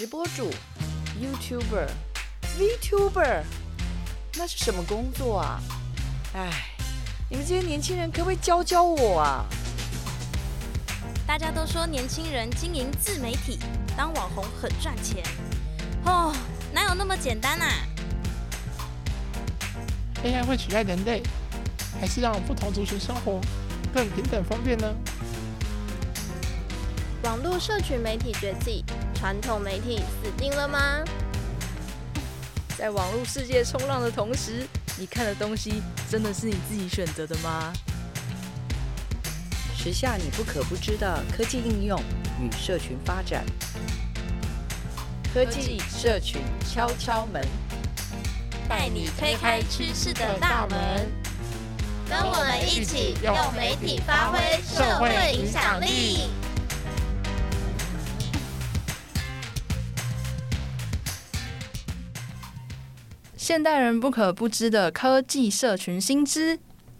直播主、YouTuber、VTuber，那是什么工作啊？哎，你们这些年轻人可不可以教教我啊？大家都说年轻人经营自媒体、当网红很赚钱，哦，哪有那么简单啊？AI 会取代人类，还是让不同族群生活更平等方便呢？网络社群媒体崛起，传统媒体死定了吗？在网络世界冲浪的同时，你看的东西真的是你自己选择的吗？时下你不可不知的科技应用与社群发展，科技社群敲敲门，带你推开趋势的大门，跟我们一起用媒体发挥社会影响力。现代人不可不知的科技社群新知，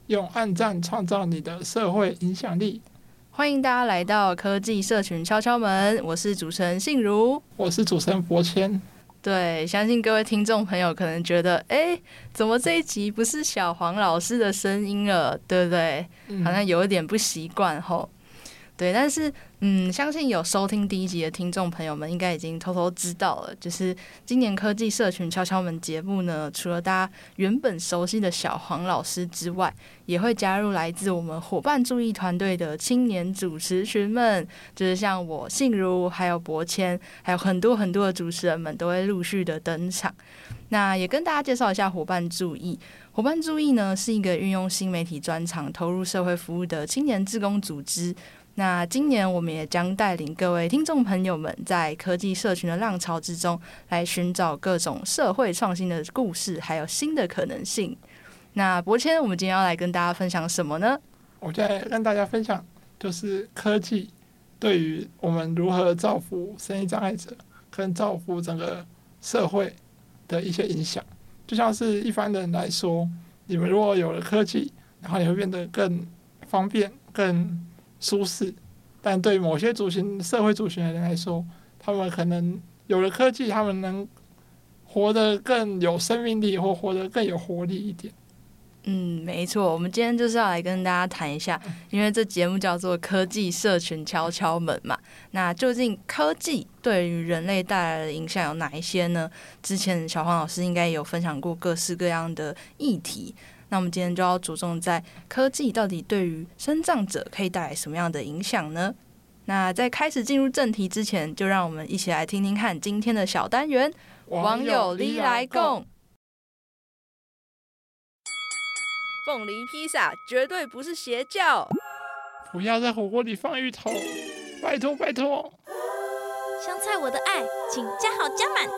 用暗赞创造你的社会影响力。欢迎大家来到科技社群敲敲门，我是主持人信如，我是主持人博谦。对，相信各位听众朋友可能觉得，哎，怎么这一集不是小黄老师的声音了，对不对？嗯、好像有一点不习惯吼。对，但是嗯，相信有收听第一集的听众朋友们，应该已经偷偷知道了，就是今年科技社群敲敲门节目呢，除了大家原本熟悉的小黄老师之外，也会加入来自我们伙伴注意团队的青年主持群们，就是像我信如，还有博谦，还有很多很多的主持人们都会陆续的登场。那也跟大家介绍一下伙伴注意，伙伴注意呢是一个运用新媒体专长投入社会服务的青年志工组织。那今年我们也将带领各位听众朋友们，在科技社群的浪潮之中，来寻找各种社会创新的故事，还有新的可能性。那博谦，我们今天要来跟大家分享什么呢？我再跟大家分享，就是科技对于我们如何造福生意障碍者，跟造福整个社会的一些影响。就像是一般人来说，你们如果有了科技，然后你会变得更方便、更舒适，但对某些族群、社会族群的人来说，他们可能有了科技，他们能活得更有生命力，或活得更有活力一点。嗯，没错，我们今天就是要来跟大家谈一下，因为这节目叫做《科技社群敲敲门》嘛。那究竟科技对于人类带来的影响有哪一些呢？之前小黄老师应该有分享过各式各样的议题。那我们今天就要着重在科技到底对于生障者可以带来什么样的影响呢？那在开始进入正题之前，就让我们一起来听听看今天的小单元——网友哩来共。凤梨披萨绝对不是邪教，不要在火锅里放芋头，拜托拜托。香菜我的爱，请加好加满。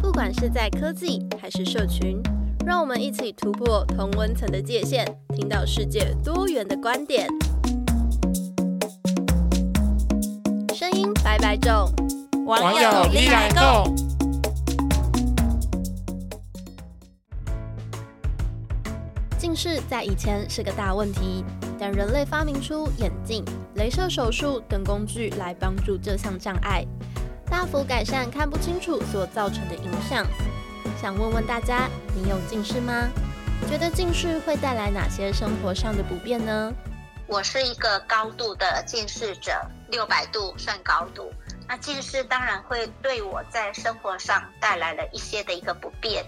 不管是在科技还是社群。让我们一起突破同温层的界限，听到世界多元的观点。声音百百种，网友哩来共。近视在以前是个大问题，但人类发明出眼镜、镭射手术等工具来帮助这项障碍，大幅改善看不清楚所造成的影响。想问问大家，你有近视吗？觉得近视会带来哪些生活上的不便呢？我是一个高度的近视者，六百度算高度。那近视当然会对我在生活上带来了一些的一个不便，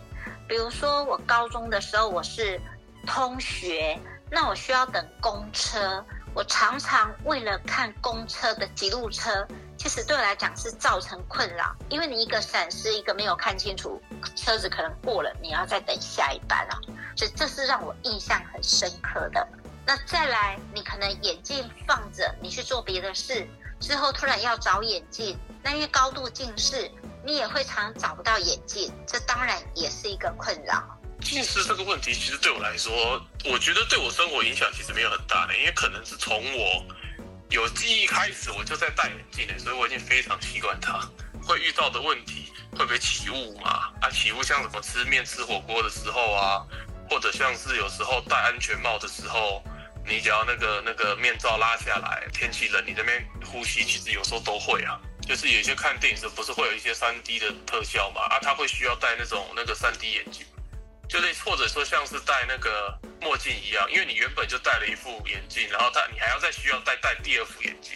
比如说我高中的时候我是通学，那我需要等公车，我常常为了看公车的几路车。其实对我来讲是造成困扰，因为你一个闪失，一个没有看清楚，车子可能过了，你要再等下一班啊，所以这是让我印象很深刻的。那再来，你可能眼镜放着，你去做别的事，之后突然要找眼镜，那因为高度近视，你也会常常找不到眼镜，这当然也是一个困扰。近视这个问题，其实对我来说，我觉得对我生活影响其实没有很大的，因为可能是从我。有记忆开始，我就在戴眼镜了，所以我已经非常习惯它。会遇到的问题，会不会起雾嘛？啊，起雾像什么吃面吃火锅的时候啊，或者像是有时候戴安全帽的时候，你只要那个那个面罩拉下来，天气冷，你这边呼吸其实有时候都会啊。就是有些看电影时不是会有一些三 D 的特效嘛？啊，他会需要戴那种那个三 D 眼镜，就是或者说像是戴那个墨镜一样，因为你原本就戴了一副眼镜，然后他你还要再需要戴戴第二副眼镜，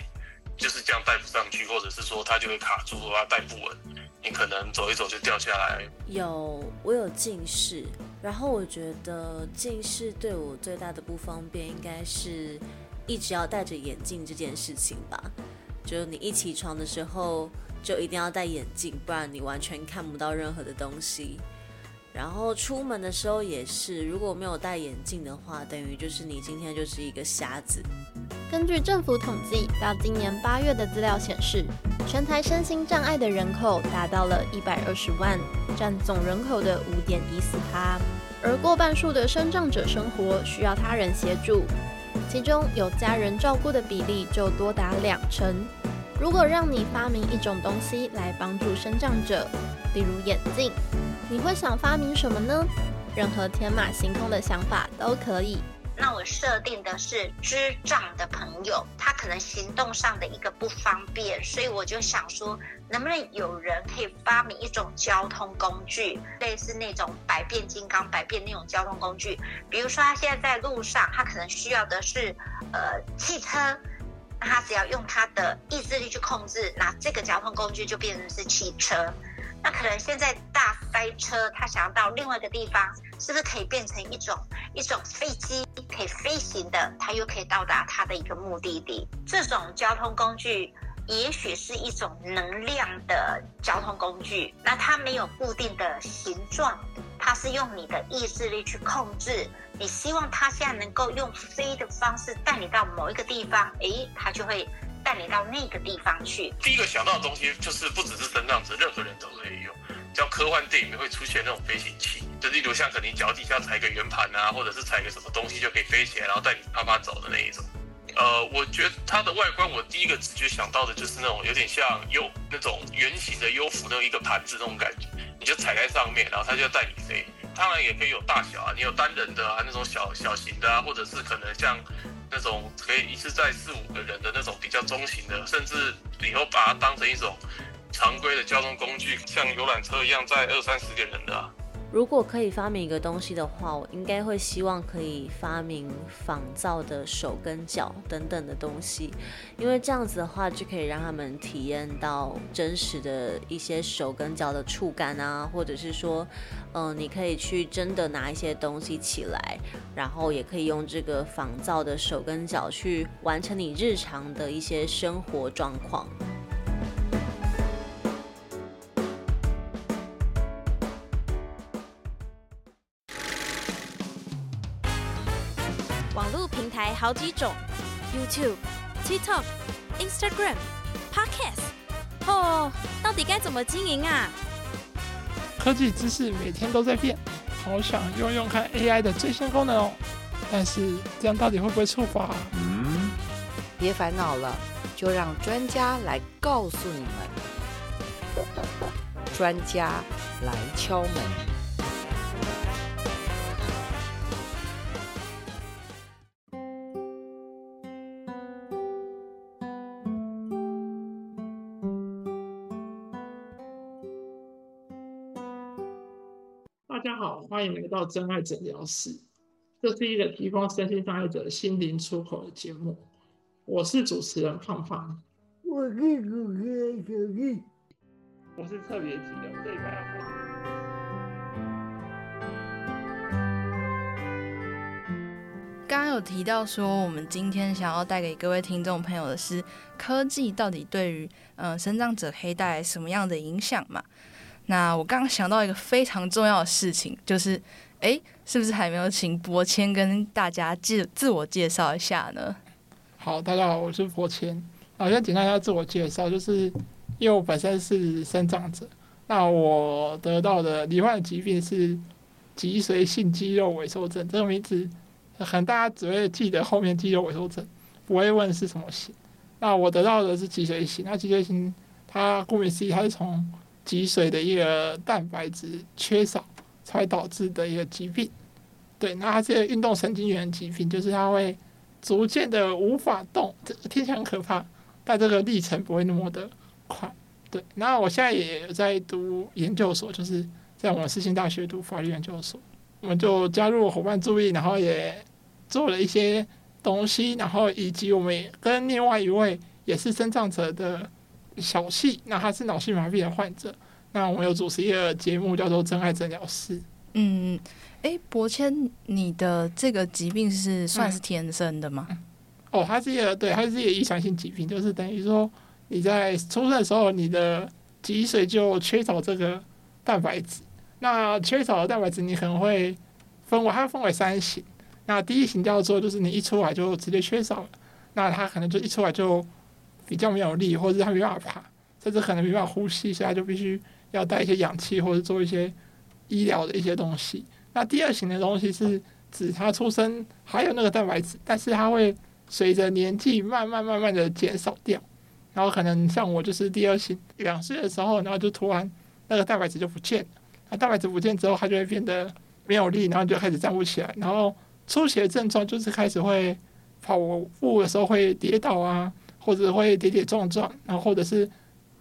就是这样戴不上去，或者是说它就会卡住啊，戴不稳，你可能走一走就掉下来。有，我有近视，然后我觉得近视对我最大的不方便，应该是一直要戴着眼镜这件事情吧。就是你一起床的时候就一定要戴眼镜，不然你完全看不到任何的东西。然后出门的时候也是，如果没有戴眼镜的话，等于就是你今天就是一个瞎子。根据政府统计，到今年八月的资料显示，全台身心障碍的人口达到了一百二十万，占总人口的五点一四趴。而过半数的身障者生活需要他人协助。其中有家人照顾的比例就多达两成。如果让你发明一种东西来帮助身障者，例如眼镜，你会想发明什么呢？任何天马行空的想法都可以。那我设定的是智障的朋友，他可能行动上的一个不方便，所以我就想说，能不能有人可以发明一种交通工具，类似那种百变金刚、百变那种交通工具。比如说，他现在在路上，他可能需要的是呃汽车，那他只要用他的意志力去控制，那这个交通工具就变成是汽车。那可能现在大塞车，他想要到另外一个地方，是不是可以变成一种一种飞机，可以飞行的，他又可以到达他的一个目的地？这种交通工具也许是一种能量的交通工具，那它没有固定的形状，它是用你的意志力去控制。你希望它现在能够用飞的方式带你到某一个地方，诶，它就会。带你到那个地方去。第一个想到的东西就是不只是身障者，任何人都可以用。像科幻电影里面会出现那种飞行器，就例如像可能你脚底下踩个圆盘啊，或者是踩个什么东西就可以飞起来，然后带你啪啪走的那一种。呃，我觉得它的外观，我第一个直觉想到的就是那种有点像优那种圆形的优服那一个盘子那种感觉，你就踩在上面，然后它就要带你飞。当然也可以有大小啊，你有单人的啊，那种小小型的啊，或者是可能像。那种可以一次载四五个人的那种比较中型的，甚至以后把它当成一种常规的交通工具，像游览车一样载二三十个人的。如果可以发明一个东西的话，我应该会希望可以发明仿造的手跟脚等等的东西，因为这样子的话就可以让他们体验到真实的一些手跟脚的触感啊，或者是说，嗯、你可以去真的拿一些东西起来，然后也可以用这个仿造的手跟脚去完成你日常的一些生活状况。好几种，YouTube、TikTok、Instagram、Podcast，哦，到底该怎么经营啊？科技知识每天都在变，好想用用看 AI 的最新功能哦。但是这样到底会不会触发？嗯，别烦恼了，就让专家来告诉你们。专家来敲门。欢迎来到真爱诊疗室，这是一个提供身心障碍者心灵出口的节目。我是主持人胖胖，我是主持人小丽，我是特别级的这一排。刚刚有提到说，我们今天想要带给各位听众朋友的是科技到底对于嗯身障者可以带来什么样的影响嘛？那我刚刚想到一个非常重要的事情，就是，哎，是不是还没有请博谦跟大家自自我介绍一下呢？好，大家好，我是柏谦。好，先简单一下自我介绍，就是因为我本身是身障者，那我得到的罹患的疾病是脊髓性肌肉萎缩症，这个名字可能大家只会记得后面肌肉萎缩症，不会问是什么型。那我得到的是脊髓型，那脊髓型它顾名思义，它是从脊髓的一个蛋白质缺少才导致的一个疾病，对，那它这个运动神经元疾病，就是它会逐渐的无法动，这听起来很可怕，但这个历程不会那么的快。对，那我现在也在读研究所，就是在我们世新大学读法律研究所。我们就加入伙伴注意，然后也做了一些东西，然后以及我们也跟另外一位也是身障者的小细，那他是脑性麻痹的患者，那我们有主持一个节目叫做《真爱诊疗室》。嗯，哎，博谦，你的这个疾病是算是天生的吗？嗯、哦，它是一个对，它是一个遗传性疾病，就是等于说你在出生的时候，你的脊髓就缺少这个蛋白质。那缺少的蛋白质，你可能会分为它分为三型。那第一型叫做就是你一出来就直接缺少了，那它可能就一出来就比较没有力，或者是它没办法爬，甚至可能没办法呼吸，所以它就必须要带一些氧气或者做一些。医疗的一些东西。那第二型的东西是指他出生还有那个蛋白质，但是它会随着年纪慢慢慢慢的减少掉。然后可能像我就是第二型，两岁的时候，然后就突然那个蛋白质就不见了。那蛋白质不见之后，它就会变得没有力，然后就开始站不起来。然后出血症状就是开始会跑步的时候会跌倒啊，或者会跌跌撞撞，然后或者是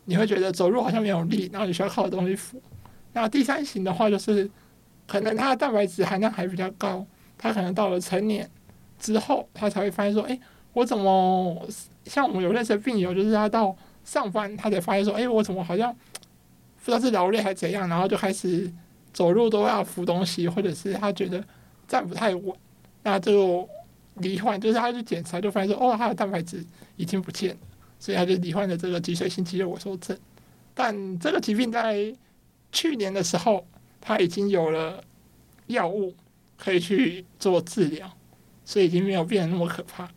你会觉得走路好像没有力，然后你需要靠东西扶。那第三型的话，就是可能他的蛋白质含量还比较高，他可能到了成年之后，他才会发现说，哎，我怎么像我们有认识的病友，就是他到上班，他才发现说，哎，我怎么好像不知道是劳累还是怎样，然后就开始走路都要扶东西，或者是他觉得站不太稳，那就罹患，就是他去检查就发现说，哦，他的蛋白质已经不见了，所以他就罹患了这个脊髓性肌肉萎缩症。但这个疾病在去年的时候，他已经有了药物可以去做治疗，所以已经没有变得那么可怕。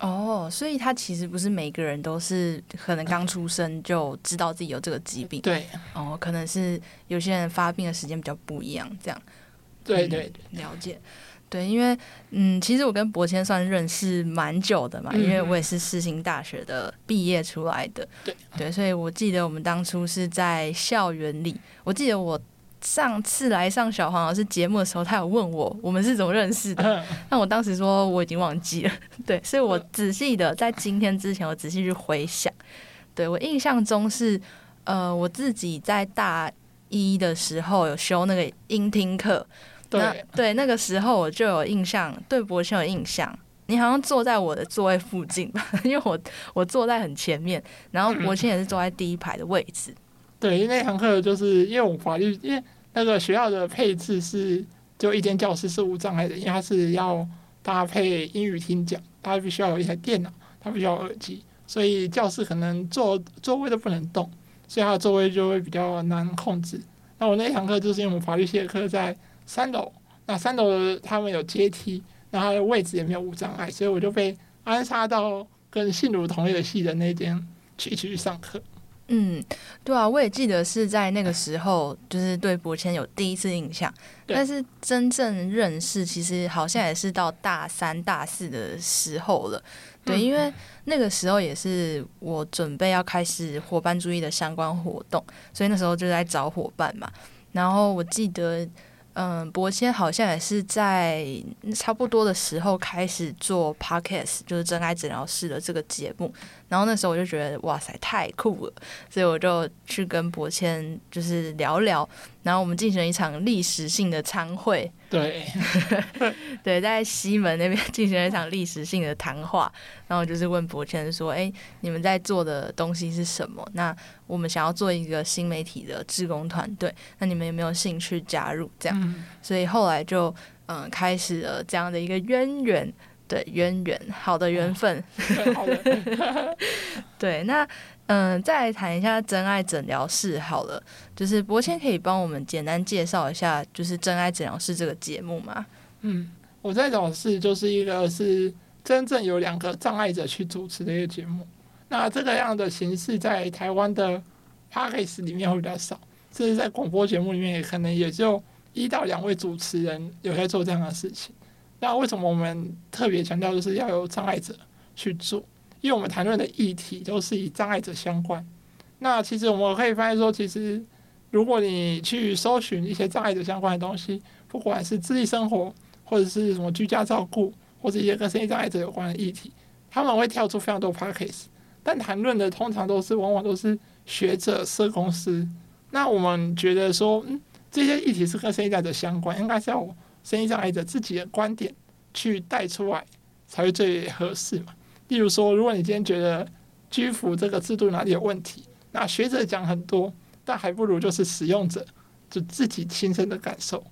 哦，所以他其实不是每个人都是可能刚出生就知道自己有这个疾病。对，哦，可能是有些人发病的时间比较不一样，这样。对对，嗯，了解。对，因为嗯，其实我跟博谦算认识蛮久的嘛，嗯、因为我也是世新大学的毕业出来的。对对，所以我记得我们当初是在校园里。我记得我上次来上小黄老师节目的时候，他有问我我们是怎么认识的，但我当时说我已经忘记了。对，所以我仔细的在今天之前，我仔细去回想。对，我印象中是呃，我自己在大一的时候有修那个音听课。对对，那个时候我就有印象，对柏谦有印象。你好像坐在我的座位附近吧，因为我我坐在很前面，然后柏谦也是坐在第一排的位置。嗯、对，因为那堂课就是因为我法律，因为那个学校的配置是就一间教室是无障碍的，因为它是要搭配英语听讲，它必须要有一台电脑，它必须要有耳机，所以教室可能座座位都不能动，所以它的座位就会比较难控制。那我那堂课就是因为我们法律系的课在。三楼，那三楼他们有阶梯，然后位置也没有无障碍，所以我就被安插到跟信如同一个系的那间去一起去上课。嗯，对啊，我也记得是在那个时候，就是对柏谦有第一次印象，但是真正认识其实好像也是到大三、大四的时候了。对，因为那个时候也是我准备要开始伙伴主义的相关活动，所以那时候就在找伙伴嘛。然后我记得。嗯，博谦好像也是在差不多的时候开始做 podcast，就是真爱诊疗室的这个节目。然后那时候我就觉得哇塞，太酷了，所以我就去跟博谦就是聊聊。然后我们进行了一场历史性的参会。对，对，在西门那边 进行了一场历史性的谈话，然后就是问博谦说：“哎，你们在做的东西是什么？那我们想要做一个新媒体的志工团队，那你们有没有兴趣加入？这样，嗯、所以后来就嗯开始了这样的一个渊源，对，渊源，好的缘分。对，那。”嗯，再来谈一下真爱诊疗室好了，就是博谦可以帮我们简单介绍一下，就是真爱诊疗室这个节目吗？嗯，我在诊疗室就是一个是真正有两个障碍者去主持的一个节目。那这个样的形式在台湾的 Podcast 里面会比较少，甚至在广播节目里面也可能也就一到两位主持人有在做这样的事情。那为什么我们特别强调就是要有障碍者去做？因为我们谈论的议题都是以障碍者相关，那其实我们可以发现说，其实如果你去搜寻一些障碍者相关的东西，不管是自立生活，或者是什么居家照顾，或者一些跟身心障碍者有关的议题，他们会跳出非常多 podcast，但谈论的通常都是往往都是学者、社公司。那我们觉得说，嗯，这些议题是跟身心障碍者相关，应该是要身心障碍者自己的观点去带出来才会最合适嘛。例如说，如果你今天觉得居服这个制度哪里有问题，那学者讲很多，但还不如就是使用者就自己亲身的感受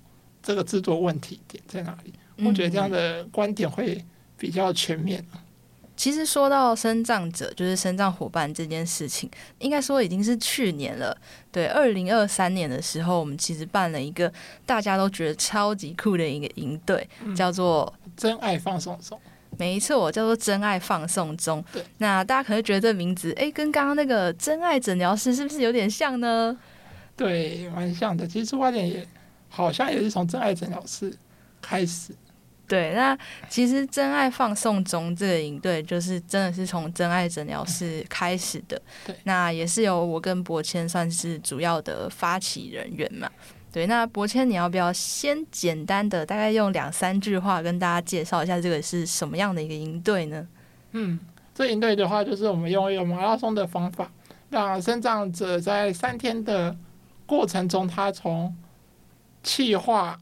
这个制度问题点在哪里。我觉得这样的观点会比较全面。其实说到生障者，就是生障伙伴这件事情，应该说已经是去年了。对，二零二三年的时候，我们其实办了一个大家都觉得超级酷的一个营队，叫做“真爱放送中”。没错，叫做“真爱放送中”。对，那大家可能觉得这名字，哎，跟刚刚那个“真爱诊疗师”是不是有点像呢？对，蛮像的。其实出发点也好像也是从“真爱诊疗师”开始。对，那其实“真爱放送中”这个营队，就是真的是从“真爱诊疗室”开始的。对，那也是由我跟博谦算是主要的发起人员嘛。对，那博谦，你要不要先简单的大概用两三句话跟大家介绍一下这个是什么样的一个营队呢？嗯，这营队的话，就是我们用一个马拉松的方法，让生长者在三天的过程中，他从企划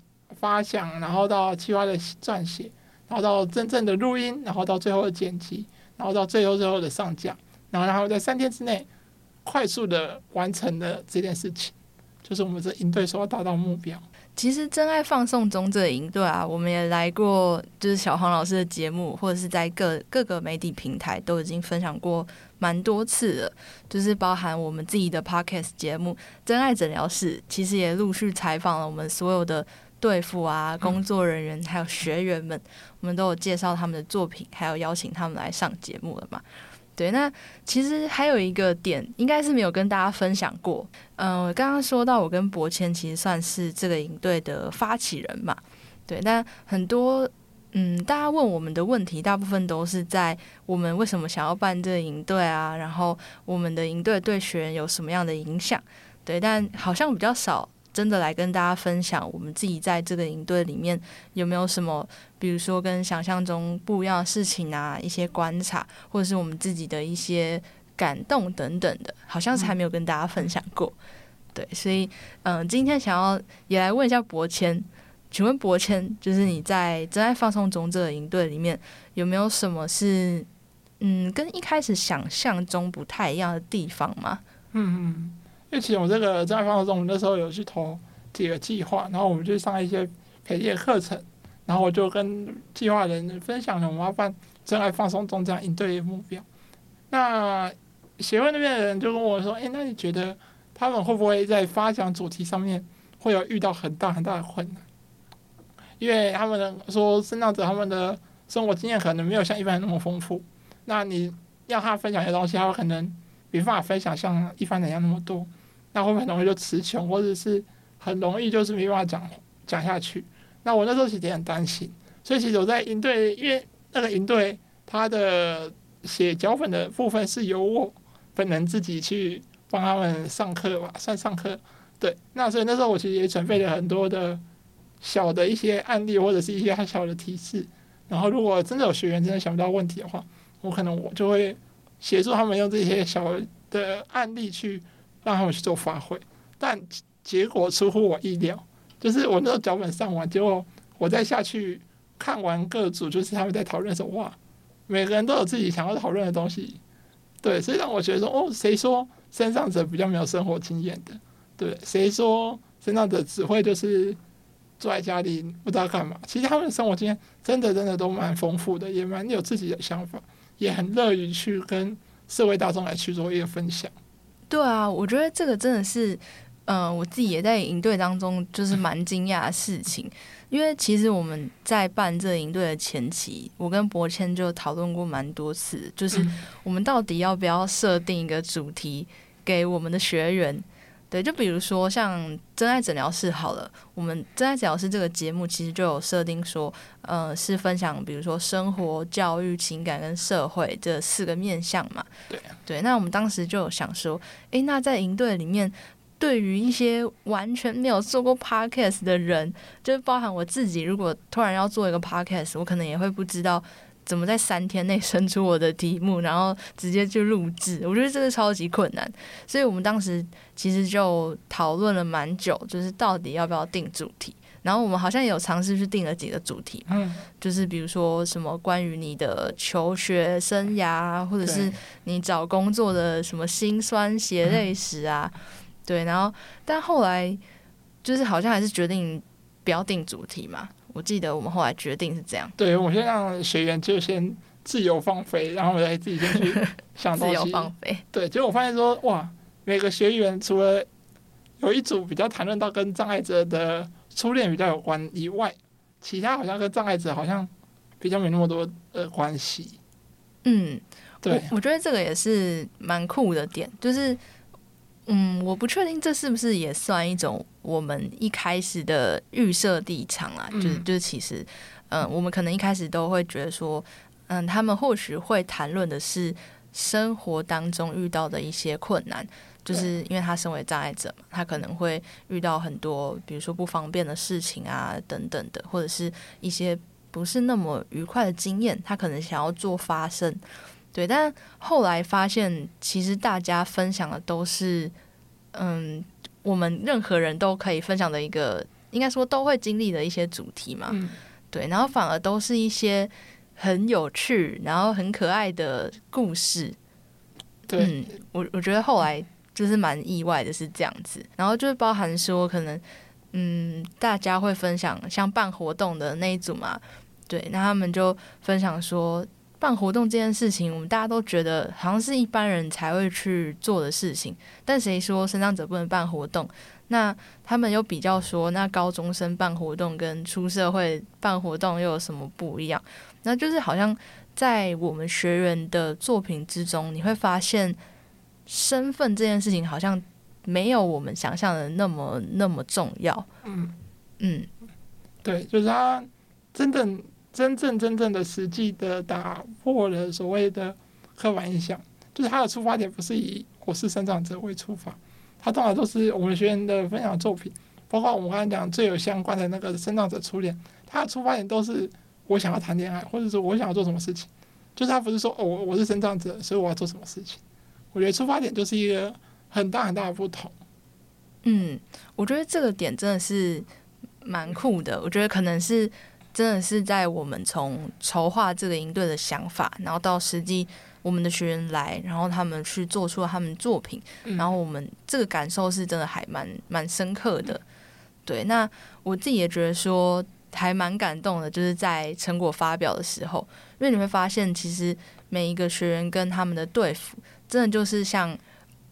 发想，然后到企划的撰写，然后到真正的录音，然后到最后的剪辑，然后到最后最后的上架，然后然后在三天之内快速的完成了这件事情。就是我们这营队所要达到目标。其实真爱放送中这营队啊，我们也来过，就是小黄老师的节目，或者是在各各个媒体平台都已经分享过蛮多次了。就是包含我们自己的 podcast 节目《真爱诊疗室》，其实也陆续采访了我们所有的队辅啊、工作人员，还有学员们，我们都有介绍他们的作品，还有邀请他们来上节目了嘛。对，那其实还有一个点，应该是没有跟大家分享过。嗯、呃，刚刚说到我跟博谦其实算是这个营队的发起人嘛。对，但很多嗯，大家问我们的问题，大部分都是在我们为什么想要办这个营队啊，然后我们的营队对学员有什么样的影响？对，但好像比较少。真的来跟大家分享，我们自己在这个营队里面有没有什么，比如说跟想象中不一样的事情啊，一些观察，或者是我们自己的一些感动等等的，好像是还没有跟大家分享过。对，所以嗯，今天想要也来问一下博谦，请问博谦，就是你在真爱放送中这个营队里面有没有什么是嗯，跟一开始想象中不太一样的地方吗？嗯嗯。因为其实我这个真爱放松中，我那时候有去投几个计划，然后我们就上一些培训课程，然后我就跟计划人分享了我们要办真爱放松中这样应对的目标。那协会那边的人就跟我说：“哎，那你觉得他们会不会在发想主题上面会有遇到很大很大的困难？因为他们说，身障者他们的生活经验可能没有像一般人那么丰富。那你要他分享一些东西，他可能。”没办法分享像一般人一样那么多，那会不会很容易就词穷，或者是很容易就是没办法讲讲下去？那我那时候其实也很担心，所以其实我在营队，因为那个营队他的写脚本的部分是由我本人自己去帮他们上课吧，算上课。对，那所以那时候我其实也准备了很多的小的一些案例或者是一些很小的提示，然后如果真的有学员真的想不到问题的话，我可能我就会。协助他们用这些小的案例去让他们去做发挥，但结果出乎我意料，就是我那个脚本上完，结果我再下去看完各组，就是他们在讨论什么，每个人都有自己想要讨论的东西，对，所以让我觉得说，哦，谁说身上者比较没有生活经验的？对，谁说身上者只会就是坐在家里不知道干嘛？其实他们的生活经验真的真的都蛮丰富的，也蛮有自己的想法。也很乐于去跟社会大众来去做一个分享。对啊，我觉得这个真的是，嗯、呃，我自己也在营队当中就是蛮惊讶的事情。因为其实我们在办这营队的前期，我跟博谦就讨论过蛮多次，就是我们到底要不要设定一个主题给我们的学员。对，就比如说像真爱诊疗室好了，我们真爱诊疗室这个节目其实就有设定说，呃，是分享比如说生活、教育、情感跟社会这四个面向嘛。对，对，那我们当时就有想说，诶，那在营队里面，对于一些完全没有做过 podcast 的人，就包含我自己，如果突然要做一个 podcast，我可能也会不知道怎么在三天内生出我的题目，然后直接就录制？我觉得这个超级困难，所以我们当时其实就讨论了蛮久，就是到底要不要定主题。然后我们好像也有尝试去定了几个主题，嗯，就是比如说什么关于你的求学生涯，或者是你找工作的什么辛酸血泪史啊，对。然后但后来就是好像还是决定不要定主题嘛。我记得我们后来决定是这样，对，我先让学员就先自由放飞，然后我再自己先去 想。自由放飞，对。结果我发现说，哇，每个学员除了有一组比较谈论到跟障碍者的。初恋比较有关以外，其他好像跟障碍者好像比较没那么多的关系。嗯，对我，我觉得这个也是蛮酷的点，就是，嗯，我不确定这是不是也算一种我们一开始的预设立场啊，嗯、就是就是其实，嗯，我们可能一开始都会觉得说，嗯，他们或许会谈论的是生活当中遇到的一些困难。就是因为他身为障碍者嘛，他可能会遇到很多，比如说不方便的事情啊，等等的，或者是一些不是那么愉快的经验，他可能想要做发声，对。但后来发现，其实大家分享的都是，嗯，我们任何人都可以分享的一个，应该说都会经历的一些主题嘛，嗯，对。然后反而都是一些很有趣，然后很可爱的故事，对。嗯，我我觉得后来。就是蛮意外的，是这样子。然后就是包含说，可能嗯，大家会分享像办活动的那一组嘛，对，那他们就分享说，办活动这件事情，我们大家都觉得好像是一般人才会去做的事情。但谁说身障者不能办活动？那他们又比较说，那高中生办活动跟出社会办活动又有什么不一样？那就是好像在我们学员的作品之中，你会发现。身份这件事情好像没有我们想象的那么那么重要。嗯嗯，对，就是他真正真正真正的实际的打破了所谓的刻板印象，就是他的出发点不是以我是身障者为出发，他通常都是我们学员的分享作品，包括我们刚才讲最有相关的那个身障者初恋，他的出发点都是我想要谈恋爱，或者是我想要做什么事情，就是他不是说哦我是身障者，所以我要做什么事情。我觉得出发点就是一个很大很大的不同。嗯，我觉得这个点真的是蛮酷的。我觉得可能是真的是在我们从筹划这个营队的想法，然后到实际我们的学员来，然后他们去做出了他们作品，然后我们这个感受是真的还蛮蛮深刻的。对，那我自己也觉得说还蛮感动的，就是在成果发表的时候，因为你会发现其实每一个学员跟他们的队服。真的就是像，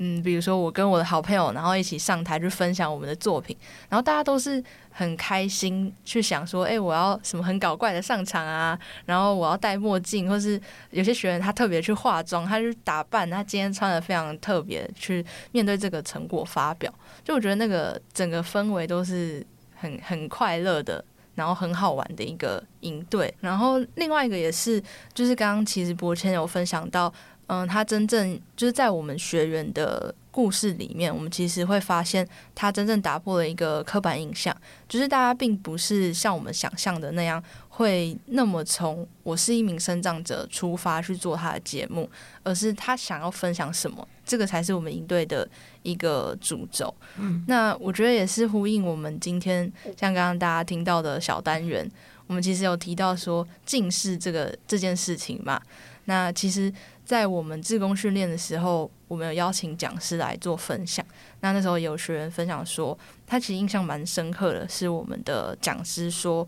嗯，比如说我跟我的好朋友，然后一起上台去分享我们的作品，然后大家都是很开心去想说，哎，我要什么很搞怪的上场啊，然后我要戴墨镜，或是有些学员他特别去化妆，他去打扮，他今天穿的非常特别，去面对这个成果发表，就我觉得那个整个氛围都是很很快乐的，然后很好玩的一个营队。然后另外一个也是，就是刚刚其实博谦有分享到。嗯，他真正就是在我们学员的故事里面，我们其实会发现，他真正打破了一个刻板印象，就是大家并不是像我们想象的那样，会那么从我是一名生长者出发去做他的节目，而是他想要分享什么，这个才是我们营队的一个主轴。嗯，那我觉得也是呼应我们今天像刚刚大家听到的小单元，我们其实有提到说近视这个这件事情嘛，那其实。在我们自工训练的时候，我们有邀请讲师来做分享。那那时候有学员分享说，他其实印象蛮深刻的，是我们的讲师说，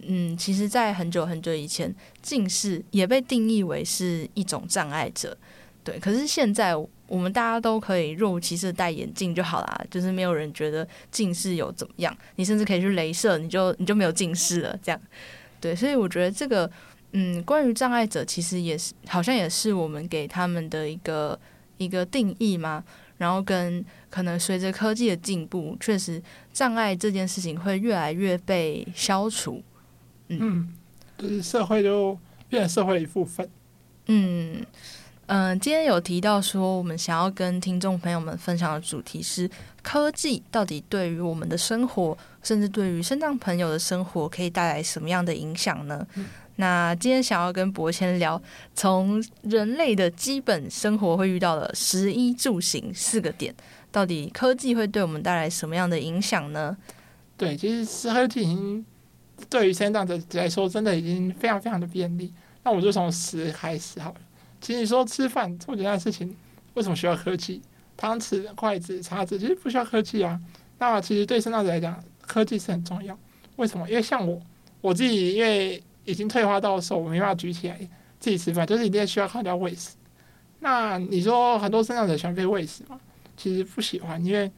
嗯，其实，在很久很久以前，近视也被定义为是一种障碍者。对，可是现在我们大家都可以若无其事戴眼镜就好啦，就是没有人觉得近视有怎么样，你甚至可以去镭射，你就你就没有近视了。这样，对，所以我觉得这个。嗯，关于障碍者，其实也是好像也是我们给他们的一个一个定义嘛。然后跟可能随着科技的进步，确实障碍这件事情会越来越被消除。嗯，嗯，就是社会就变成社会的一部分。嗯嗯，呃，今天有提到说，我们想要跟听众朋友们分享的主题是科技到底对于我们的生活，甚至对于身障朋友的生活，可以带来什么样的影响呢？那今天想要跟博谦聊，从人类的基本生活会遇到的食衣住行四个点，到底科技会对我们带来什么样的影响呢？对，其实科技已经对于身障者来说，真的已经非常非常的便利。那我就从食开始好了。其实你说吃饭这么简单的事情，为什么需要科技？汤匙、筷子、叉子，其实不需要科技啊。那其实对身障者来讲，科技是很重要。为什么？因为像我，我自己因为已经退化到手没办法举起来自己吃饭，就是一定需要靠人家喂食。那你说很多身障者喜欢被喂食吗？其实不喜欢，因为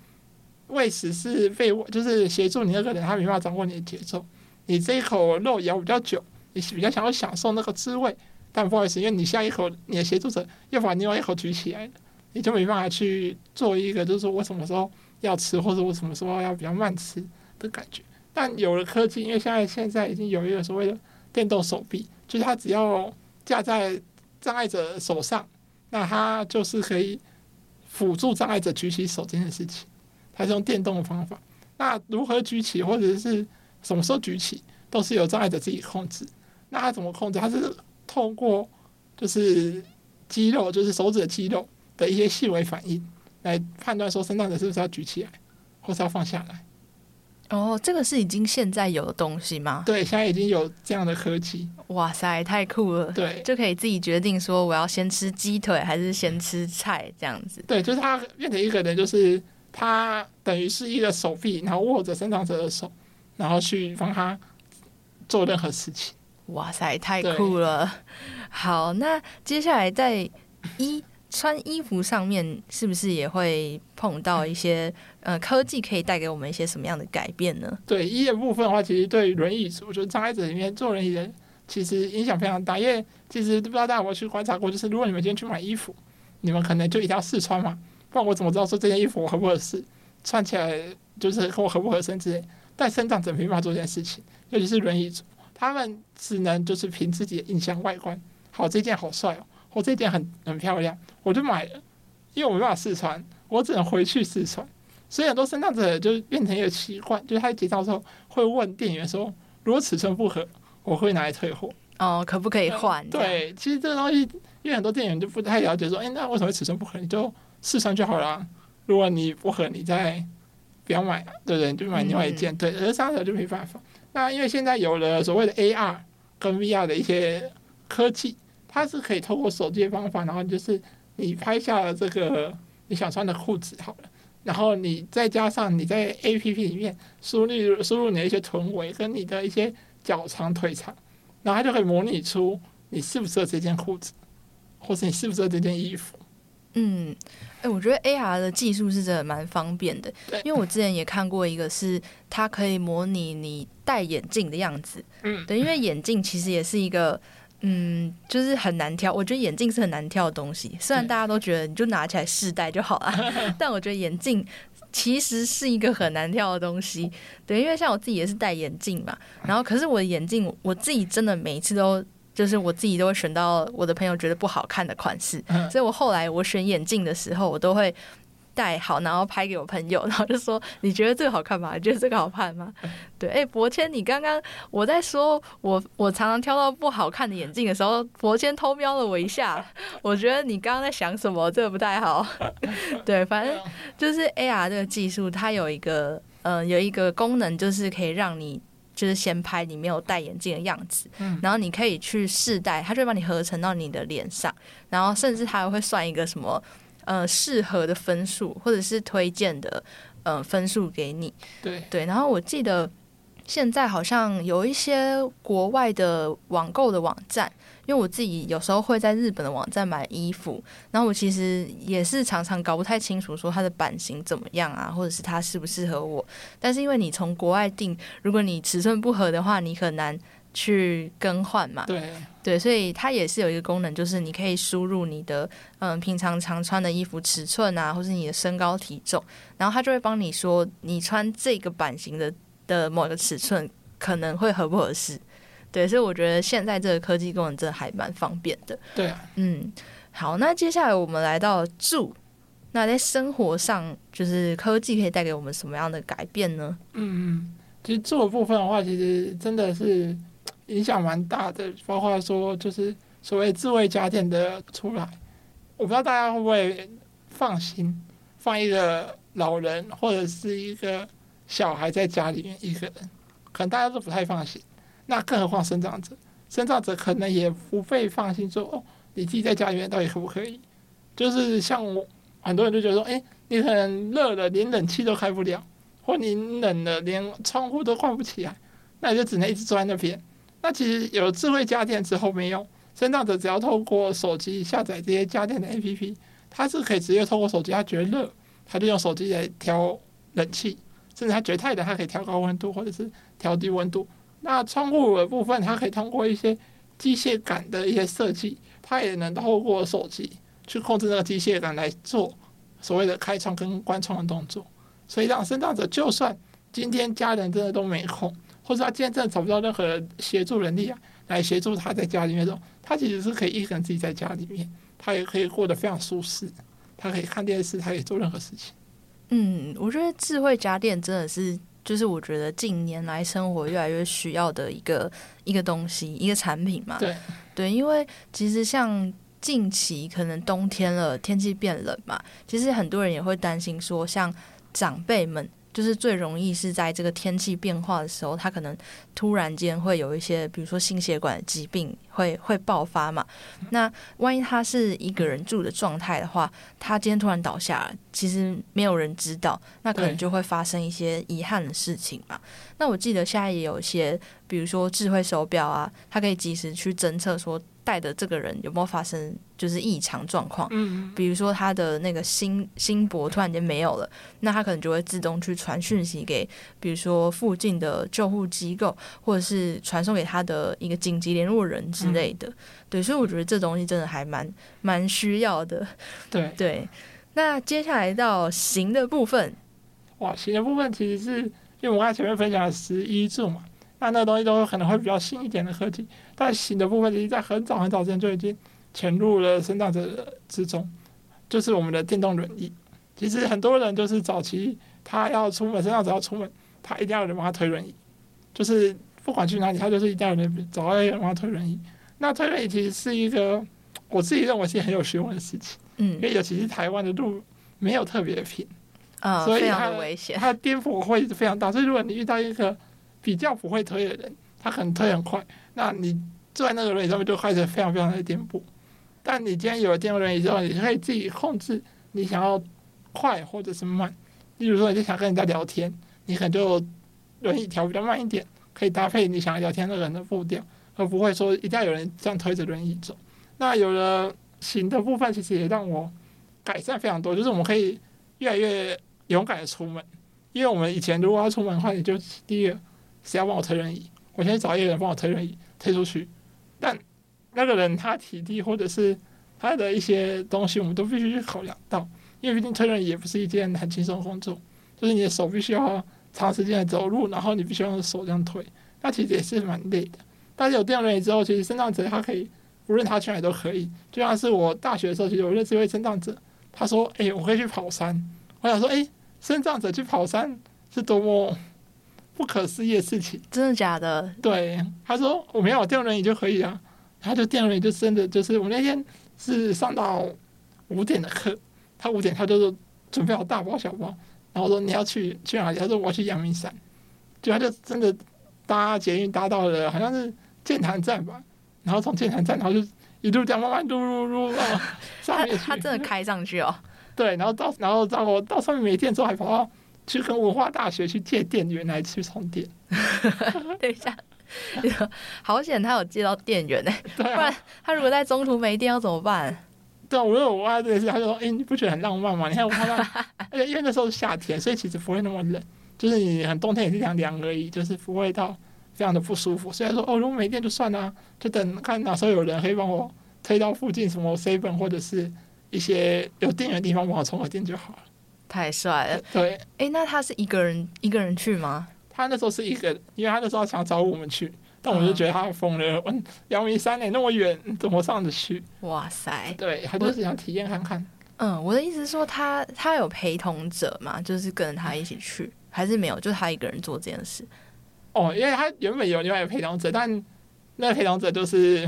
喂食是被我就是协助你那个人，他没办法掌握你的节奏。你这一口肉咬比较久，你比较想要享受那个滋味，但不好意思，因为你下一口你的协助者又把另外一口举起来，你就没办法去做一个就是说我什么时候要吃，或者我什么时候要比较慢吃的感觉。但有了科技，因为现在现在已经有一个所谓的电动手臂，就是它只要架在障碍者手上，那它就是可以辅助障碍者举起手这件事情。它是用电动的方法。那如何举起，或者是什么时候举起，都是由障碍者自己控制。那它怎么控制？它是透过就是肌肉，就是手指的肌肉的一些细微反应来判断说，身障者是不是要举起来，或是要放下来。哦，这个是已经现在有的东西吗？对，现在已经有这样的科技。哇塞，太酷了！对，就可以自己决定说我要先吃鸡腿还是先吃菜这样子。对，就是他变成一个人，就是他等于是一个手臂，然后握着生长者的手，然后去帮他做任何事情。哇塞，太酷了！好，那接下来在一。穿衣服上面是不是也会碰到一些呃科技可以带给我们一些什么样的改变呢？对，衣的部分的话，其实对轮椅我觉得障碍者里面坐轮椅的，其实影响非常大。因为其实不知道大家有没有去观察过，就是如果你们今天去买衣服，你们可能就一定要试穿嘛，不然我怎么知道说这件衣服我合不合适，穿起来就是和我合不合身之类。但身障者没办法做这件事情，尤其是轮椅族，他们只能就是凭自己的印象外观，好，这件好帅哦。我这件很很漂亮，我就买了，因为我没办法试穿，我只能回去试穿。所以很多身上者就变成一个习惯，就是他结账的时候会问店员说：“如果尺寸不合，我会拿来退货。”哦，可不可以换？嗯，对，其实这个东西，因为很多店员就不太了解，说：“哎，那为什么尺寸不合？你就试穿就好了。如果你不合，你再不要买，对不对？你就买另外一件。嗯”对，而身障者就没办法。那因为现在有了所谓的 AR 跟 VR 的一些科技。它是可以透过手机的方法，然后就是你拍下了这个你想穿的裤子好了，然后你再加上你在 APP 里面输入输入你的一些臀围跟你的一些脚长腿长，然后它就可以模拟出你适不适合这件裤子，或是你适不适合这件衣服。嗯，哎、欸，我觉得 AR 的技术是真的蛮方便的，因为我之前也看过一个是它可以模拟你戴眼镜的样子。嗯，对，因为眼镜其实也是一个。嗯，就是很难挑。我觉得眼镜是很难挑的东西，虽然大家都觉得你就拿起来试戴就好了，但我觉得眼镜其实是一个很难挑的东西。对，因为像我自己也是戴眼镜嘛，然后可是我的眼镜，我自己真的每一次都就是我自己都会选到我的朋友觉得不好看的款式，所以我后来我选眼镜的时候，我都会。戴好，然后拍给我朋友，然后就说：“你觉得这个好看吗？你觉得这个好看吗？”对，哎、欸，博谦，你刚刚我在说我我常常挑到不好看的眼镜的时候，博谦偷瞄了我一下，我觉得你刚刚在想什么？这个不太好。对，反正就是 AR 这个技术，它有一个嗯、呃，有一个功能，就是可以让你就是先拍你没有戴眼镜的样子，然后你可以去试戴，它就会帮你合成到你的脸上，然后甚至它还会算一个什么。呃，适合的分数或者是推荐的呃分数给你，对对。然后我记得现在好像有一些国外的网购的网站，因为我自己有时候会在日本的网站买衣服，然后我其实也是常常搞不太清楚说它的版型怎么样啊，或者是它适不适合我。但是因为你从国外订，如果你尺寸不合的话，你很难。去更换嘛？对对，所以它也是有一个功能，就是你可以输入你的嗯平常常穿的衣服尺寸啊，或是你的身高体重，然后它就会帮你说你穿这个版型的的某个尺寸可能会合不合适。对，所以我觉得现在这个科技功能真的还蛮方便的。对啊，嗯，好，那接下来我们来到住，那在生活上就是科技可以带给我们什么样的改变呢？嗯嗯，其实住的部分的话，其实真的是。影响蛮大的，包括说就是所谓智慧家电的出来，我不知道大家会不会放心放一个老人或者是一个小孩在家里面一个人，可能大家都不太放心。那更何况身障者，身障者可能也不被放心说哦，你自己在家里面到底可不可以？就是像我很多人就觉得说，哎，你可能热了连冷气都开不了，或你冷了连窗户都关不起来，那你就只能一直坐在那边。那其实有智慧家电之后没有，身障者只要透过手机下载这些家电的 APP，他是可以直接透过手机，他觉得热，他就用手机来调冷气，甚至他觉得太冷，他可以调高温度或者是调低温度。那窗户的部分，它可以通过一些机械感的一些设计，它也能透过手机去控制那个机械感来做所谓的开窗跟关窗的动作，所以让身障者就算今天家人真的都没空。或者他今天真的找不到任何协助人力啊，来协助他在家里面的时候，他其实是可以一个人自己在家里面，他也可以过得非常舒适，他可以看电视，他可以做任何事情。嗯，我觉得智慧家电真的是，就是我觉得近年来生活越来越需要的一个一个东西，一个产品嘛。对对，因为其实像近期可能冬天了，天气变冷嘛，其实很多人也会担心说，像长辈们。就是最容易是在这个天气变化的时候，他可能突然间会有一些，比如说心血管疾病会会爆发嘛。那万一他是一个人住的状态的话，他今天突然倒下了，其实没有人知道，那可能就会发生一些遗憾的事情嘛。那我记得现在也有一些，比如说智慧手表啊，它可以及时去侦测说。带的这个人有没有发生就是异常状况？嗯，比如说他的那个心心搏突然间没有了，那他可能就会自动去传讯息给，比如说附近的救护机构，或者是传送给他的一个紧急联络人之类的。嗯、对，所以我觉得这东西真的还蛮蛮需要的。对对，那接下来到行的部分，哇，行的部分其实是因为我们刚才前面分享了十一柱嘛。那那个东西都可能会比较新一点的科技，但新的部分其实在很早很早之前就已经潜入了生长者之中，就是我们的电动轮椅。其实很多人就是早期他要出门，身障者要出门，他一定要有人帮他推轮椅，就是不管去哪里，他就是一定要有人找到一个人帮他推轮椅。那推轮椅其实是一个我自己认为是很有学问的事情，嗯，因为尤其是台湾的路没有特别平，啊、哦，所以它非常的危险，它的颠簸会非常大。所以如果你遇到一个比较不会推的人，他可能推很快，那你坐在那个轮椅上面就开始非常非常的颠簸。但你今天有了电动轮椅之后，你可以自己控制你想要快或者是慢。例如说，你就想跟人家聊天，你可能就轮椅调比较慢一点，可以搭配你想要聊天那个人的步调，而不会说一定要有人这样推着轮椅走。那有了行的部分，其实也让我改善非常多，就是我们可以越来越勇敢的出门。因为我们以前如果要出门的话，你就第一个。谁要帮我推轮椅？我先找一个人帮我推轮椅推出去。但那个人他体力或者是他的一些东西，我们都必须去考量到。因为毕竟推轮椅也不是一件很轻松的工作，就是你的手必须要长时间的走路，然后你必须要用手这样推，那其实也是蛮累的。但是有电动轮椅之后，其实身障者他可以无论他去哪都可以。就像是我大学的时候，其实我认识一位身障者，他说：“哎、我可以去跑山。”我想说：“哎、欸，身障者去跑山是多么……”不可思议的事情，真的假的？对，他说我没有电动轮椅就可以啊，他就电动轮椅就真的就是我那天是上到五点的课，他五点他就是准备好大包小包，然后说你要去去哪里？他说我要去阳明山，就他就真的搭捷运搭到了好像是建潭站吧，然后从建潭站然后就一路这样慢慢噜噜噜到 上面他真的开上去哦，对，然后到然后到我到上面没电之后还跑到。去跟文化大学去借电源来去充电。等一下，好险他有借到电源呢、欸，啊、不然他如果在中途没电要怎么办？对啊，我问我妈这件事，他就说：“哎、欸，你不觉得很浪漫吗？你看我看到，而且因为那时候是夏天，所以其实不会那么冷，就是你很冬天也是凉凉而已，就是不会到非常的不舒服。虽然说，哦，如果没电就算了，就等看哪时候有人可以帮我推到附近什么 seven 或者是一些有电源的地方帮我充个电就好了。”太帅了，对，哎、欸，那他是一个人一个人去吗？他那时候是一个，因为他那时候想找我们去，但我就觉得他疯了，问，阳明山呢那么远，怎么上得去？哇塞，对，他就是想体验看看。嗯，我的意思是说他，他他有陪同者嘛，就是跟着他一起去，嗯、还是没有？就他一个人做这件事？哦，因为他原本有另外一个陪同者，但那个陪同者就是，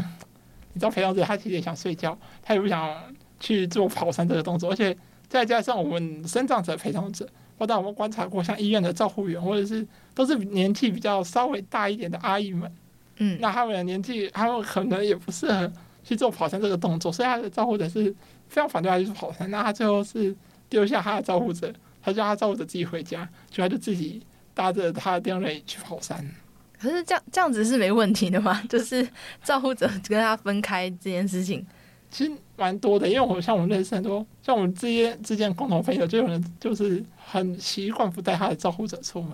你知道陪同者他其实也想睡觉，他也不想去做跑山这个动作，而且再加上我们生长者陪同者，或者我们观察过像医院的照护员，或者是都是年纪比较稍微大一点的阿姨们，嗯，那他们的年纪，他们可能也不适合去做跑山这个动作，所以他的照护者是非常反对他去做跑山，那他最后是丢下他的照护者，他叫他照顾者自己回家，就他就自己搭着他的电动轮椅去跑山。可是这样这样子是没问题的吗？就是照护者跟他分开这件事情，其实蛮多的，因为我像我们认识很多，像我们之间之间共同朋友，就有人就是很习惯不带他的照顾者出门，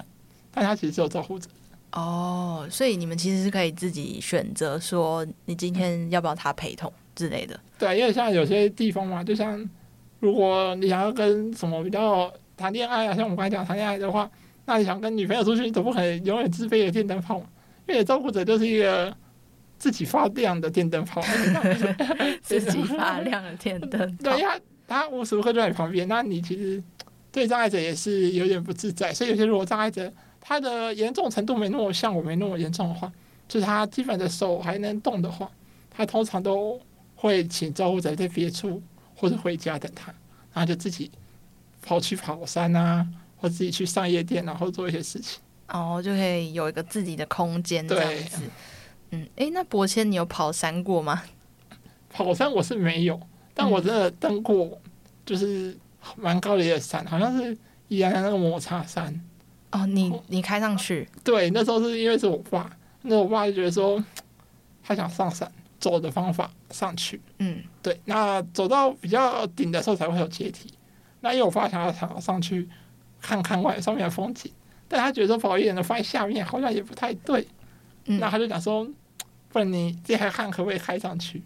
但他其实是有照顾者。哦，所以你们其实是可以自己选择说，你今天要不要他陪同之类的。对，因为像有些地方嘛，就像如果你想要跟什么比较谈恋爱啊，像我们刚才讲谈恋爱的话，那你想跟女朋友出去，你总不可能永远自备的电灯泡嘛，因为照顾者就是一个自己发亮的电灯泡，自己发亮的电灯泡。对呀，他无时无刻就在你旁边，那你其实对障碍者也是有点不自在。所以有些如果障碍者他的严重程度没那么像我没那么严重的话，就是他基本的手还能动的话，他通常都会请照顾者在别处或者回家等他，然后就自己跑去跑山啊，或自己去上夜店，然后做一些事情。哦，就可以有一个自己的空间这样子。嗯，诶、欸，那伯谦，你有跑山过吗？跑山我是没有，但我真的登过，就是蛮高的一个山，好像是宜兰那个摩擦山。哦，你你开上去？对，那时候是因为是我爸，那我爸就觉得说他想上山，走的方法上去。嗯，对，那走到比较顶的时候才会有阶梯。那因为我爸想要想要上去看看外上面的风景，但他觉得说跑一点的放在下面好像也不太对。嗯、那他就讲说，不然你这台看可不可以开上去？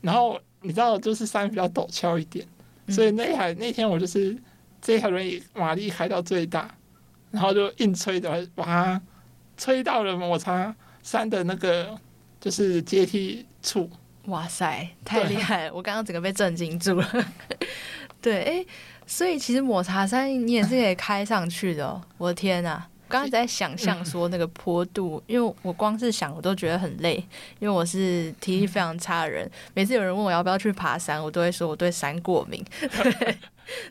然后你知道，就是山比较陡峭一点，所以那台那天我就是这台轮椅马力开到最大，然后就硬吹的把它吹到了抹茶山的那个就是阶梯处。哇塞，太厉害了！我刚刚整个被震惊住了。对，哎、欸，所以其实抹茶山你也是可以开上去的哦。我的天哪！刚才在想象说那个坡度，因为我光是想我都觉得很累，因为我是体力非常差的人。每次有人问我要不要去爬山，我都会说我对山过敏。对，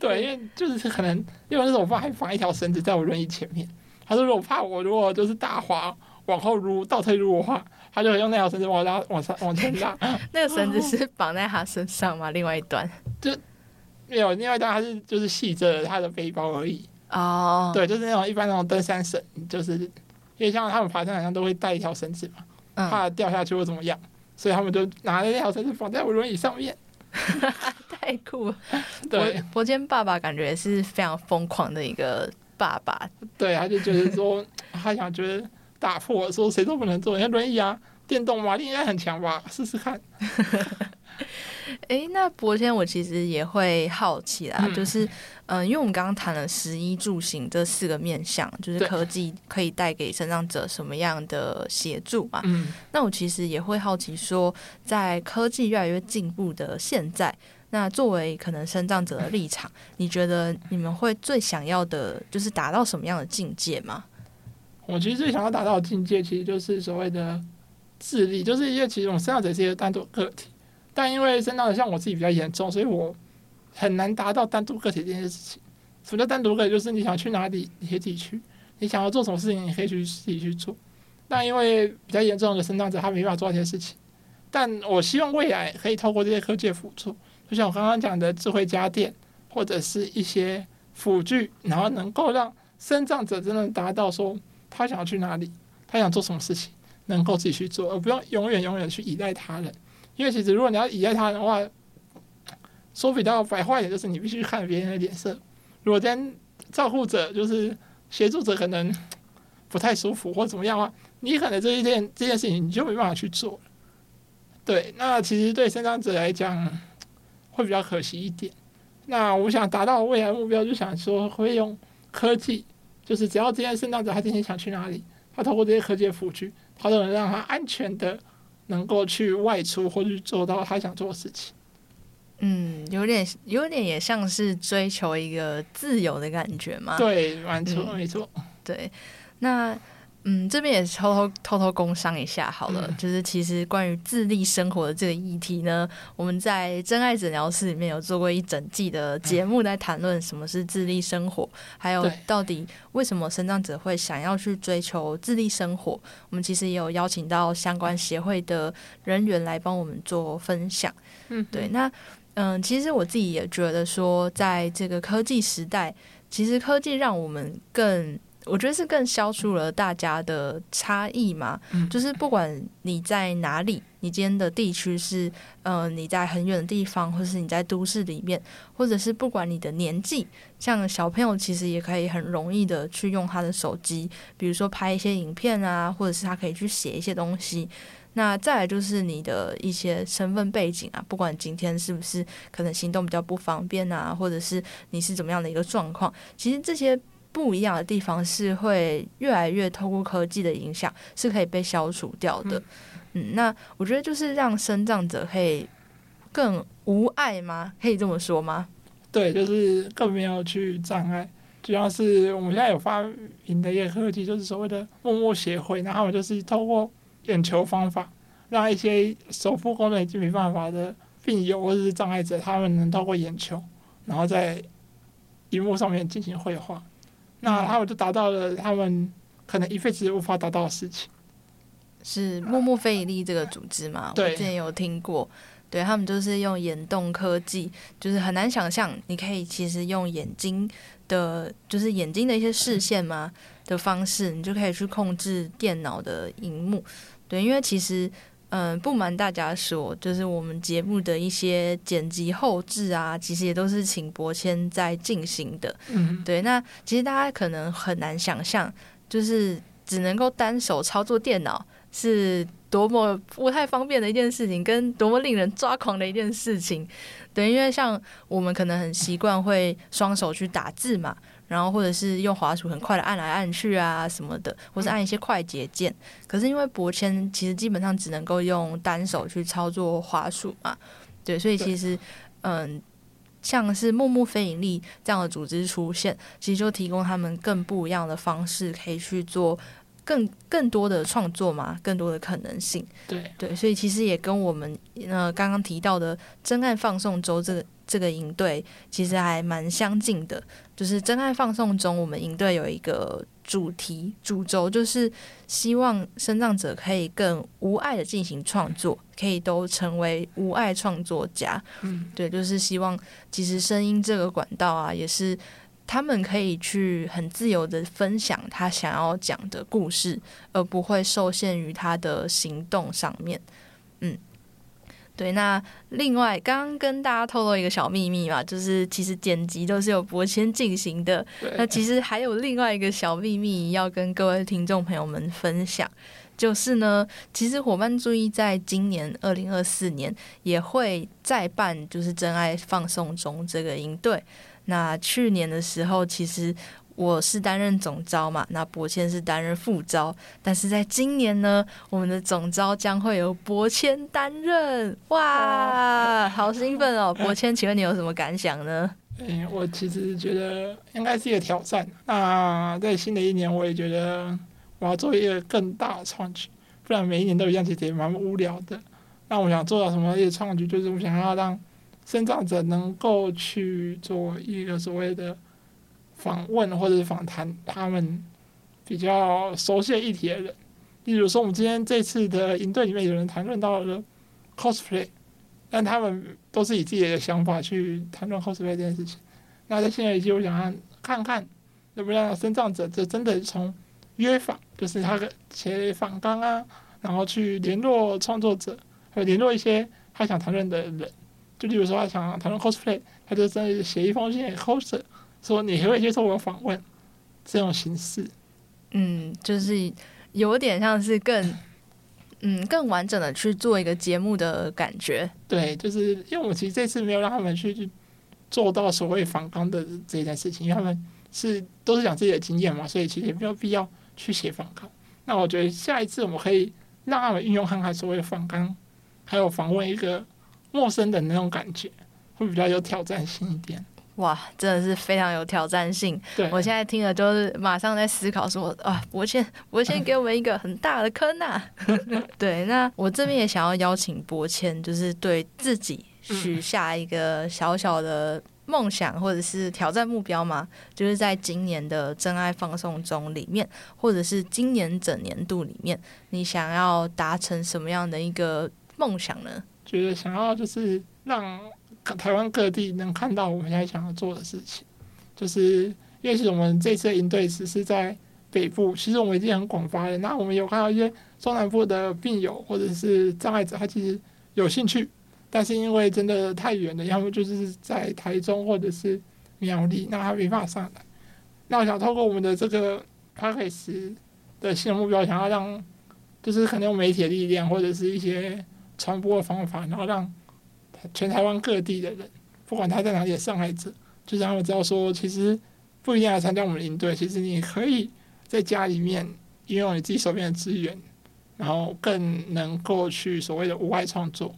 对，因为就是可能因为那时候我爸还绑一条绳子在我轮椅前面，他说如果怕我如果就是大滑往后撸倒退撸的话，他就会用那条绳子往拉往上往前拉。那个绳子是绑在他身上吗？另外一端 就没有，另外一端还是就是系着他的背包而已。哦，oh. 对，就是那种一般那种登山绳，就是因为像他们爬山好像都会带一条绳子嘛，嗯、怕掉下去或怎么样，所以他们就拿着那条绳子绑在我轮椅上面，太酷了。对，柏谦爸爸感觉也是非常疯狂的一个爸爸。对，他就觉得说，他想觉得打破说谁都不能坐，因为轮椅啊，电动嘛力应该很强吧，试试看。哎、欸，那博天，我其实也会好奇啦，嗯、就是，嗯、呃，因为我们刚刚谈了食衣住行这四个面向，就是科技可以带给生长者什么样的协助嘛？嗯，那我其实也会好奇说，在科技越来越进步的现在，那作为可能生长者的立场，你觉得你们会最想要的，就是达到什么样的境界吗？我其实最想要达到的境界，其实就是所谓的智力，就是因为其实我们生长者是一个单独个体。但因为身障的像我自己比较严重，所以我很难达到单独个体这件事情。什么叫单独个体？就是你想去哪里，你可以自己去；你想要做什么事情，你可以去自己去做。但因为比较严重的身障者，他没办法做这些事情。但我希望未来可以透过这些科技辅助，就像我刚刚讲的智慧家电，或者是一些辅具，然后能够让身障者真的达到说他想要去哪里，他想做什么事情，能够自己去做，而不用永远永远去依赖他人。因为其实，如果你要依赖他的话，说比较白话一点，就是你必须看别人的脸色。如果今天照顾者就是协助者可能不太舒服或怎么样的话，你可能这一件这件事情你就没办法去做。对，那其实对身障者来讲会比较可惜一点。那我想达到未来目标，就想说会用科技，就是只要这件身障者他今天想去哪里，他透过这些科技的辅具，他都能让他安全的。能够去外出或者做到他想做的事情，嗯，有点有点也像是追求一个自由的感觉嘛。对，没错，没错。对，那嗯，这边也偷偷偷偷工商一下好了，嗯、就是其实关于自立生活的这个议题呢，我们在真爱诊疗室里面有做过一整季的节目，在谈论什么是自立生活，嗯、还有到底为什么生长者会想要去追求自立生活。我们其实也有邀请到相关协会的人员来帮我们做分享。嗯，对，那嗯，其实我自己也觉得说，在这个科技时代，其实科技让我们更。我觉得是更消除了大家的差异嘛，嗯，就是不管你在哪里，你今天的地区是，呃，你在很远的地方，或者是你在都市里面，或者是不管你的年纪，像小朋友其实也可以很容易的去用他的手机，比如说拍一些影片啊，或者是他可以去写一些东西。那再来就是你的一些身份背景啊，不管今天是不是可能行动比较不方便啊，或者是你是怎么样的一个状况，其实这些。不一样的地方是会越来越透过科技的影响，是可以被消除掉的。嗯，嗯，那我觉得就是让生长者可以更无碍吗？可以这么说吗？对，就是更没有去障碍。主要是我们现在有发明的一个科技，就是所谓的默默协会，然后就是透过眼球方法，让一些手部功能已经没办法的病友或者是障碍者，他们能透过眼球，然后在荧幕上面进行绘画。那他们就达到了他们可能一辈子无法达到的事情，是默默非营利这个组织嘛？对，我之前有听过，对，他们就是用眼动科技，就是很难想象，你可以其实用眼睛的，就是眼睛的一些视线嘛的方式，你就可以去控制电脑的荧幕，对，因为其实。嗯，不瞒大家说，就是我们节目的一些剪辑后置啊，其实也都是请博谦在进行的。嗯，对。那其实大家可能很难想象，就是只能够单手操作电脑是多么不太方便的一件事情，跟多么令人抓狂的一件事情。对，因为像我们可能很习惯会双手去打字嘛。然后或者是用滑鼠很快的按来按去啊什么的，或是按一些快捷键。可是因为博谦其实基本上只能够用单手去操作滑鼠嘛，对，所以其实嗯，像是木木非盈利这样的组织出现，其实就提供他们更不一样的方式，可以去做更更多的创作嘛，更多的可能性。对对，所以其实也跟我们呃刚刚提到的真爱放送周这个。这个营队其实还蛮相近的，就是真爱放送中，我们营队有一个主题主轴，就是希望身障者可以更无爱的进行创作，可以都成为无爱创作家。嗯，对，就是希望其实声音这个管道啊，也是他们可以去很自由的分享他想要讲的故事，而不会受限于他的行动上面。嗯。对，那另外刚刚跟大家透露一个小秘密嘛，就是其实剪辑都是由博谦进行的。那其实还有另外一个小秘密要跟各位听众朋友们分享，就是呢，其实伙伴注意，在今年二零二四年也会再办，就是真爱放送中这个营队。那去年的时候，其实。我是担任总招嘛，那博谦是担任副招，但是在今年呢，我们的总招将会由博谦担任，哇，好兴奋哦！博谦，请问你有什么感想呢？嗯，我其实觉得应该是一个挑战。那在新的一年，我也觉得我要做一个更大的创举，不然每一年都一样，其实也蛮无聊的。那我想做到什么一个创举，就是我想要让生长者能够去做一个所谓的。访问或者是访谈他们比较熟悉的议题的人，例如说，我们今天这次的营队里面有人谈论到了 cosplay，但他们都是以自己的想法去谈论 cosplay 这件事情。那在现在一季，我想看看看，能不能让身障者就真的从约访，就是他的写访纲啊，然后去联络创作者，还有联络一些他想谈论的人，就例如说他想谈论 cosplay，他就真的写一封信给 coser。说你会接受我访问这种形式？嗯，就是有点像是更嗯更完整的去做一个节目的感觉。对，就是因为我们其实这次没有让他们去做到所谓访纲的这件事情，因为他们是都是讲自己的经验嘛，所以其实也没有必要去写访纲。那我觉得下一次我们可以让他们运用看看所谓的访纲，还有访问一个陌生的那种感觉，会比较有挑战性一点。哇，真的是非常有挑战性。对，我现在听了就是马上在思考说，啊，博谦，博谦给我们一个很大的坑呐、啊。对，那我这边也想要邀请博谦，就是对自己许下一个小小的梦想或者是挑战目标嘛，就是在今年的真爱放送中里面，或者是今年整年度里面，你想要达成什么样的一个梦想呢？觉得想要就是让。台湾各地能看到我们现在想要做的事情，就是因为是我们这次的营队只是在北部，其实我们已经很广发了。那我们有看到一些中南部的病友或者是障碍者，他其实有兴趣，但是因为真的太远了，要么就是在台中或者是苗栗，那他没办法上来。那我想透过我们的这个 Podcast 的新的目标，想要让就是可能用媒体的力量或者是一些传播的方法，然后让。全台湾各地的人，不管他在哪里的障碍者，就让他们知道说，其实不一定要参加我们的营队，其实你可以在家里面运用你自己手边的资源，然后更能够去所谓的无碍创作，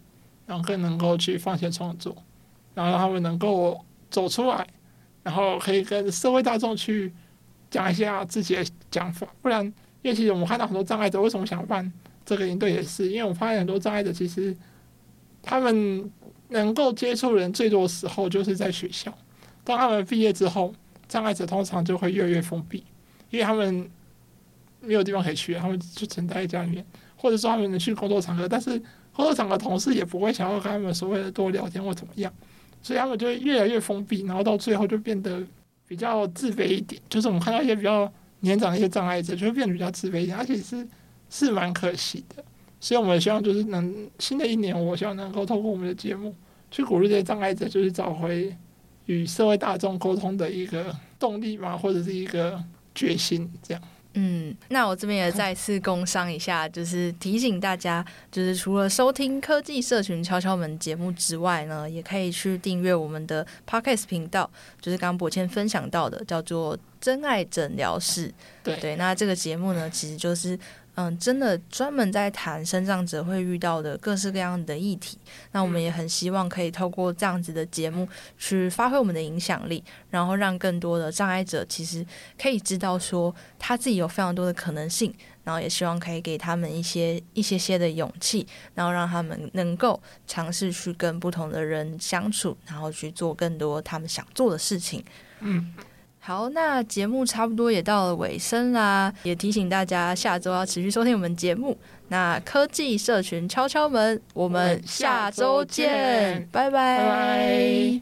然后更能够去放线创作，然后让他们能够走出来，然后可以跟社会大众去讲一下自己的讲法。不然，因为其实我们看到很多障碍者为什么想办这个营队，也是因为我发现很多障碍者其实他们。能够接触人最多的时候，就是在学校。当他们毕业之后，障碍者通常就会越来越封闭，因为他们没有地方可以去，他们就只能待在家里面，或者说他们能去工作场合，但是工作场合同事也不会想要跟他们所谓的多聊天或怎么样，所以他们就会越来越封闭，然后到最后就变得比较自卑一点。就是我们看到一些比较年长的一些障碍者，就会变得比较自卑一点，而且是是蛮可惜的。所以，我们希望就是能新的一年，我希望能够透过我们的节目，去鼓励这些障碍者，就是找回与社会大众沟通的一个动力嘛，或者是一个决心，这样。嗯，那我这边也再次工商一下，就是提醒大家，就是除了收听科技社群敲敲门节目之外呢，也可以去订阅我们的 Podcast 频道，就是刚刚博谦分享到的，叫做真爱诊疗室。对对，那这个节目呢，其实就是。嗯，真的专门在谈生长者会遇到的各式各样的议题。那我们也很希望可以透过这样子的节目去发挥我们的影响力，然后让更多的障碍者其实可以知道说他自己有非常多的可能性，然后也希望可以给他们一些一些些的勇气，然后让他们能够尝试去跟不同的人相处，然后去做更多他们想做的事情。嗯。好那节目差不多也到了尾声啦也提醒大家下周要持续收听我们节目。那科技社群敲敲门我们下周见拜拜。